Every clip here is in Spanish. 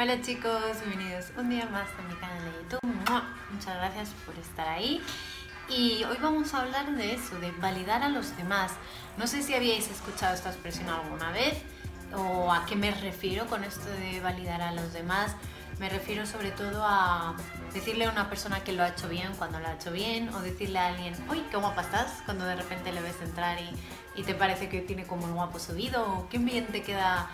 Hola chicos, bienvenidos un día más a mi canal de YouTube. Muchas gracias por estar ahí. Y hoy vamos a hablar de eso, de validar a los demás. No sé si habíais escuchado esta expresión alguna vez o a qué me refiero con esto de validar a los demás. Me refiero sobre todo a decirle a una persona que lo ha hecho bien cuando lo ha hecho bien o decirle a alguien, uy, qué guapa estás cuando de repente le ves entrar y, y te parece que tiene como un guapo subido o qué bien te queda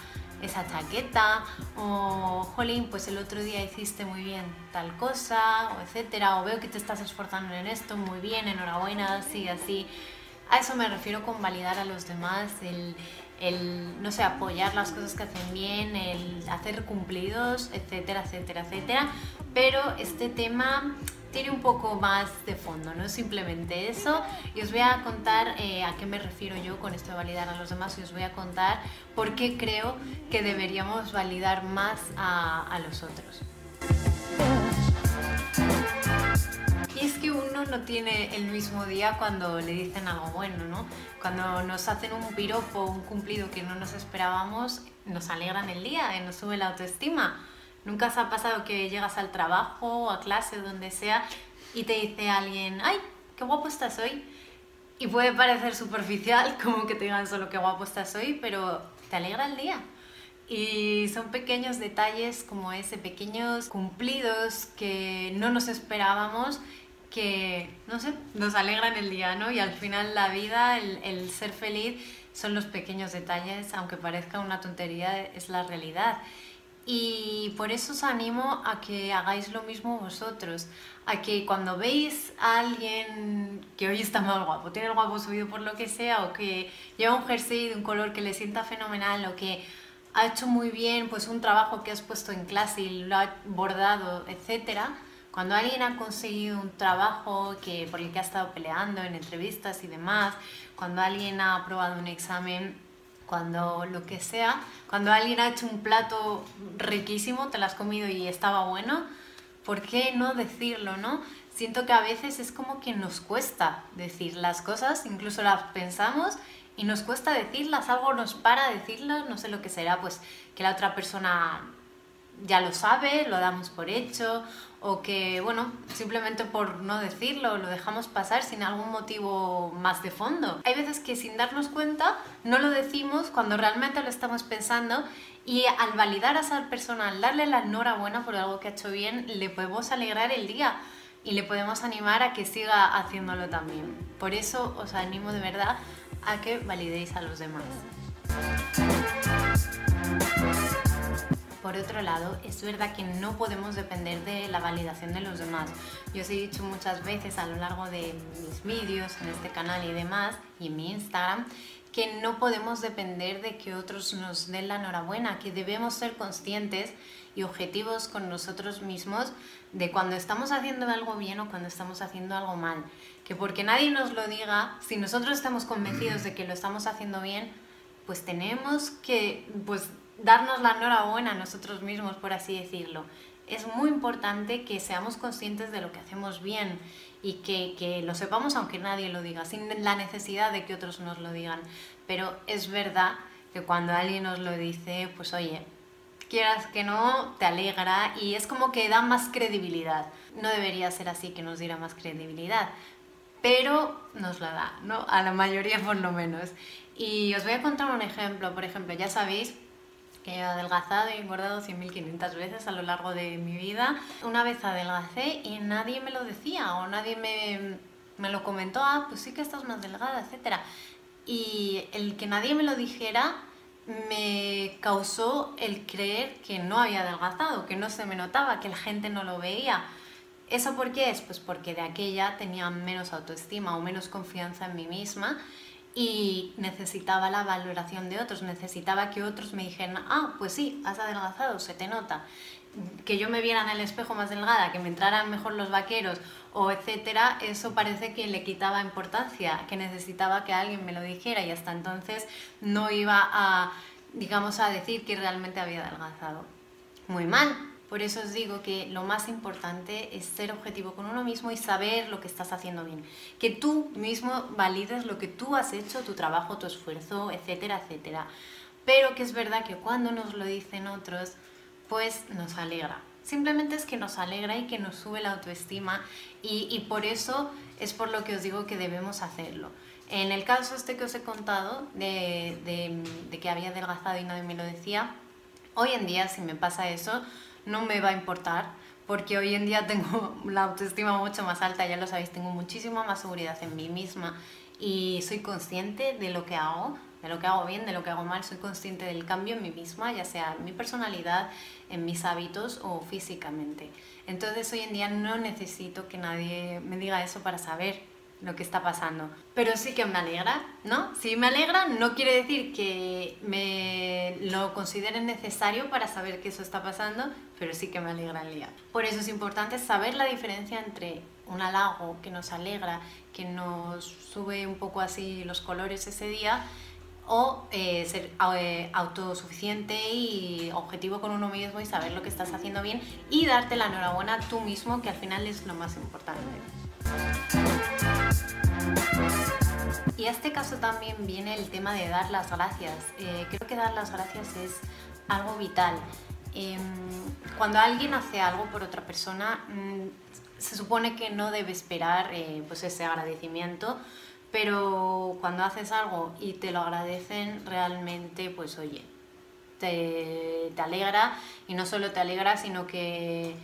esa chaqueta o jolín pues el otro día hiciste muy bien tal cosa o etcétera o veo que te estás esforzando en esto muy bien enhorabuena sigue así a eso me refiero con validar a los demás el, el, no sé, apoyar las cosas que hacen bien, el hacer cumplidos, etcétera, etcétera, etcétera. Pero este tema tiene un poco más de fondo, no simplemente eso. Y os voy a contar eh, a qué me refiero yo con esto de validar a los demás y os voy a contar por qué creo que deberíamos validar más a, a los otros. Y es que uno no tiene el mismo día cuando le dicen algo bueno, ¿no? Cuando nos hacen un piropo, un cumplido que no nos esperábamos, nos alegran el día, y nos sube la autoestima. Nunca os ha pasado que llegas al trabajo, a clase, donde sea, y te dice alguien, ¡ay, qué guapo estás hoy! Y puede parecer superficial, como que te digan solo qué guapo estás hoy, pero te alegra el día. Y son pequeños detalles como ese, pequeños cumplidos que no nos esperábamos que, no sé, nos alegran el día, ¿no? Y al final la vida, el, el, ser feliz, son los pequeños detalles, aunque parezca una tontería, es la realidad. Y por eso os animo a que hagáis lo mismo vosotros, a que cuando veis a alguien que hoy está más guapo, tiene el guapo subido por lo que sea, o que lleva un jersey de un color que le sienta fenomenal, o que ha hecho muy bien pues un trabajo que has puesto en clase y lo ha bordado, etcétera, cuando alguien ha conseguido un trabajo que, por el que ha estado peleando en entrevistas y demás, cuando alguien ha aprobado un examen, cuando lo que sea, cuando alguien ha hecho un plato riquísimo, te lo has comido y estaba bueno, ¿por qué no decirlo, no? Siento que a veces es como que nos cuesta decir las cosas, incluso las pensamos y nos cuesta decirlas, algo nos para decirlas, no sé lo que será, pues que la otra persona ya lo sabe, lo damos por hecho, o que, bueno, simplemente por no decirlo, lo dejamos pasar sin algún motivo más de fondo. Hay veces que sin darnos cuenta no lo decimos cuando realmente lo estamos pensando y al validar a esa persona, al darle la enhorabuena por algo que ha hecho bien, le podemos alegrar el día y le podemos animar a que siga haciéndolo también. Por eso os animo de verdad a que validéis a los demás. Por otro lado, es verdad que no podemos depender de la validación de los demás. Yo os he dicho muchas veces a lo largo de mis vídeos, en este canal y demás, y en mi Instagram, que no podemos depender de que otros nos den la enhorabuena, que debemos ser conscientes y objetivos con nosotros mismos de cuando estamos haciendo algo bien o cuando estamos haciendo algo mal. Que porque nadie nos lo diga, si nosotros estamos convencidos de que lo estamos haciendo bien, pues tenemos que pues, darnos la enhorabuena a nosotros mismos, por así decirlo. Es muy importante que seamos conscientes de lo que hacemos bien y que, que, lo sepamos aunque nadie lo diga, sin la necesidad de que otros nos lo digan. Pero es verdad que cuando alguien nos lo dice, pues oye, quieras que no, te alegra y es como que da más credibilidad. No debería ser así que nos diera más credibilidad, pero nos la da, ¿no? A la mayoría por lo menos. Y os voy a contar un ejemplo. Por ejemplo, ya sabéis he adelgazado y engordado 100.500 veces a lo largo de mi vida. Una vez adelgacé y nadie me lo decía o nadie me, me lo comentó, ah, pues sí que estás más delgada, etc. Y el que nadie me lo dijera me causó el creer que no había adelgazado, que no se me notaba, que la gente no lo veía. ¿Eso por qué es? Pues porque de aquella tenía menos autoestima o menos confianza en mí misma y necesitaba la valoración de otros, necesitaba que otros me dijeran, ah, pues sí, has adelgazado, se te nota. Que yo me viera en el espejo más delgada, que me entraran mejor los vaqueros o etcétera, eso parece que le quitaba importancia, que necesitaba que alguien me lo dijera y hasta entonces no iba a, digamos, a decir que realmente había adelgazado. Muy mal, por eso os digo que lo más importante es ser objetivo con uno mismo y saber lo que estás haciendo bien. Que tú mismo valides lo que tú has hecho, tu trabajo, tu esfuerzo, etcétera, etcétera. Pero que es verdad que cuando nos lo dicen otros, pues nos alegra. Simplemente es que nos alegra y que nos sube la autoestima y, por eso es por lo que os digo que debemos hacerlo. En el caso este que os he contado, de, de, que había adelgazado y nadie me lo decía, hoy en día si me pasa eso, no me va a importar, porque hoy en día tengo la autoestima mucho más alta, ya lo sabéis, tengo muchísima más seguridad en mí misma y soy consciente de lo que hago, de lo que hago bien, de lo que hago mal, soy consciente del cambio en mí misma, ya sea en mi personalidad, en mis hábitos o físicamente. Entonces hoy en día no necesito que nadie me diga eso para saber lo que está pasando. Pero sí que me alegra, ¿no? Si me alegra no quiere decir que me lo consideren necesario para saber que eso está pasando, pero sí que me alegra el día. Por eso es importante saber la diferencia entre un halago que nos alegra, que nos sube un poco así los colores ese día, o eh, ser eh, autosuficiente y objetivo con uno mismo y saber lo que estás haciendo bien y darte la enhorabuena tú mismo, que al final es lo más importante. Y a este caso también viene el tema de dar las gracias. Eh, creo que dar las gracias es algo vital. Em, cuando alguien hace algo por otra persona, mm, se supone que no debe esperar eh, pues ese agradecimiento, pero cuando haces algo y te lo agradecen, realmente, pues oye, te, te alegra y no solo te alegra, sino que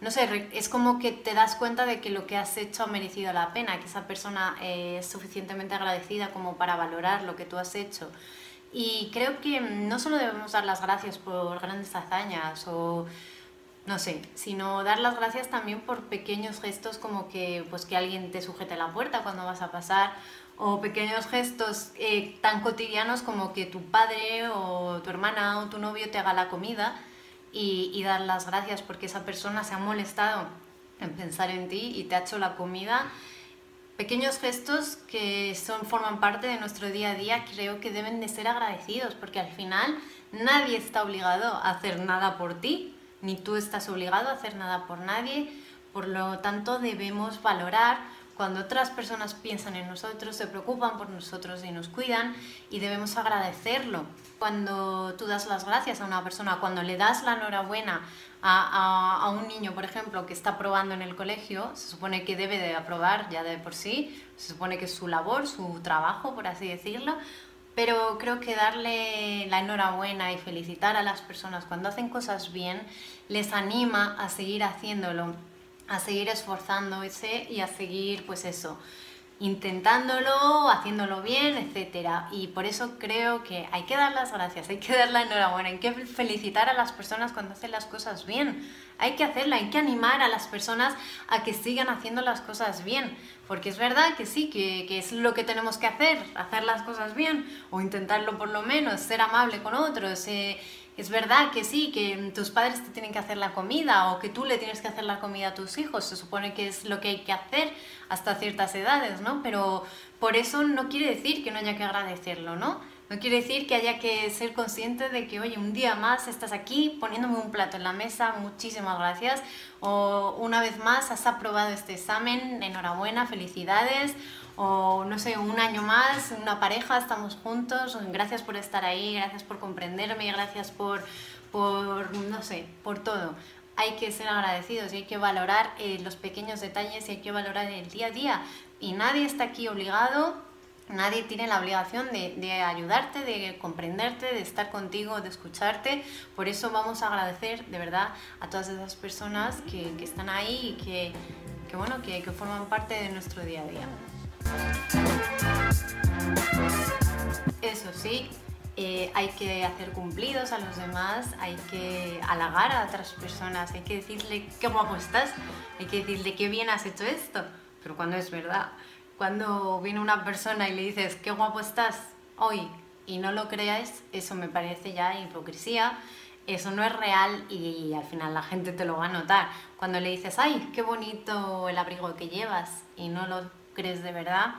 no sé, es como que te das cuenta de que lo que has hecho ha merecido la pena, que esa persona es suficientemente agradecida como para valorar lo que tú has hecho. Y creo que no solo debemos dar las gracias por grandes hazañas o no sé, sino dar las gracias también por pequeños gestos como que, pues, que alguien te sujete la puerta cuando vas a pasar o pequeños gestos eh, tan cotidianos como que tu padre o tu hermana o tu novio te haga la comida y, dar las gracias porque esa persona se ha molestado en pensar en ti y te ha hecho la comida. Pequeños gestos que son, forman parte de nuestro día a día creo que deben de ser agradecidos porque al final nadie está obligado a hacer nada por ti, ni tú estás obligado a hacer nada por nadie, por lo tanto debemos valorar cuando otras personas piensan en nosotros, se preocupan por nosotros y nos cuidan y debemos agradecerlo. Cuando tú das las gracias a una persona, cuando le das la enhorabuena a, a, un niño, por ejemplo, que está aprobando en el colegio, se supone que debe de aprobar ya de por sí, se supone que es su labor, su trabajo, por así decirlo, pero creo que darle la enhorabuena y felicitar a las personas cuando hacen cosas bien les anima a seguir haciéndolo a seguir esforzándose y a seguir, pues eso, intentándolo, haciéndolo bien, etc. Y por eso creo que hay que dar las gracias, hay que dar la enhorabuena, hay que felicitar a las personas cuando hacen las cosas bien. Hay que hacerla, hay que animar a las personas a que sigan haciendo las cosas bien. Porque es verdad que sí, que, que es lo que tenemos que hacer, hacer las cosas bien, o intentarlo por lo menos, ser amable con otros, eh, es verdad que sí, que tus padres te tienen que hacer la comida o que tú le tienes que hacer la comida a tus hijos, se supone que es lo que hay que hacer hasta ciertas edades, ¿no? Pero por eso no quiere decir que no haya que agradecerlo, ¿no? No quiere decir que haya que ser consciente de que, oye, un día más estás aquí poniéndome un plato en la mesa, muchísimas gracias. O una vez más has aprobado este examen, enhorabuena, felicidades o no sé, un año más, una pareja, estamos juntos, gracias por estar ahí, gracias por comprenderme, gracias por, por no sé, por todo. Hay que ser agradecidos y hay que valorar eh, los pequeños detalles y hay que valorar el día a día. Y nadie está aquí obligado, nadie tiene la obligación de, ayudarte, de comprenderte, de estar contigo, de escucharte. Por eso vamos a agradecer de verdad a todas esas personas que, están ahí y que bueno, que, que forman parte de nuestro día a día. Eso sí, eh, hay que hacer cumplidos a los demás, hay que halagar a otras personas, hay que decirle qué guapo estás, hay que decirle qué bien has hecho esto. Pero cuando es verdad, cuando viene una persona y le dices qué guapo estás hoy y no lo creáis, eso me parece ya hipocresía, eso no es real y al final la gente te lo va a notar. Cuando le dices, ay, qué bonito el abrigo que llevas y no lo crees de verdad,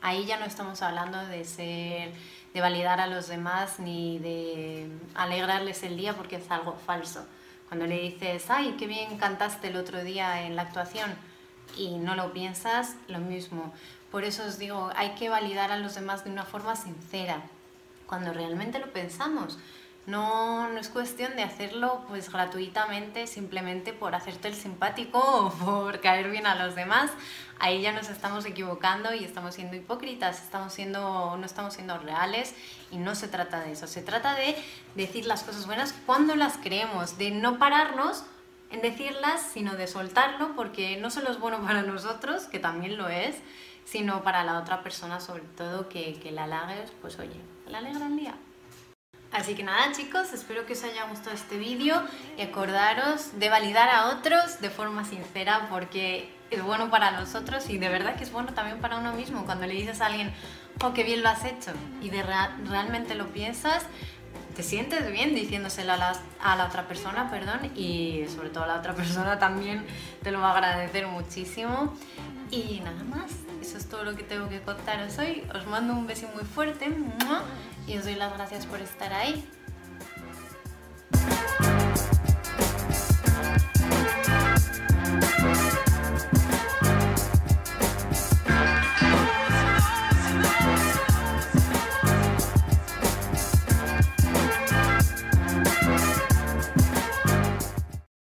ahí ya no estamos hablando de ser, de validar a los demás ni de alegrarles el día porque es algo falso. Cuando le dices, ay, qué bien cantaste el otro día en la actuación y no lo piensas, lo mismo. Por eso os digo, hay que validar a los demás de una forma sincera, cuando realmente lo pensamos. No, no es cuestión de hacerlo pues gratuitamente, simplemente por hacerte el simpático o por caer bien a los demás. Ahí ya nos estamos equivocando y estamos siendo hipócritas, estamos siendo, no estamos siendo reales y no se trata de eso. Se trata de decir las cosas buenas cuando las creemos, de no pararnos en decirlas, sino de soltarlo, porque no solo es bueno para nosotros, que también lo es, sino para la otra persona, sobre todo que, que la halagues, pues oye, le alegra el día. Así que nada chicos, espero que os haya gustado este vídeo y acordaros de validar a otros de forma sincera porque es bueno para nosotros y de verdad que es bueno también para uno mismo. Cuando le dices a alguien, oh, qué bien lo has hecho y de realmente lo piensas, te sientes bien diciéndoselo a la, a la otra persona, perdón, y sobre todo a la otra persona también te lo va a agradecer muchísimo. Y nada más, eso es todo lo que tengo que contaros hoy. Os mando un beso muy fuerte y os doy las gracias por estar ahí.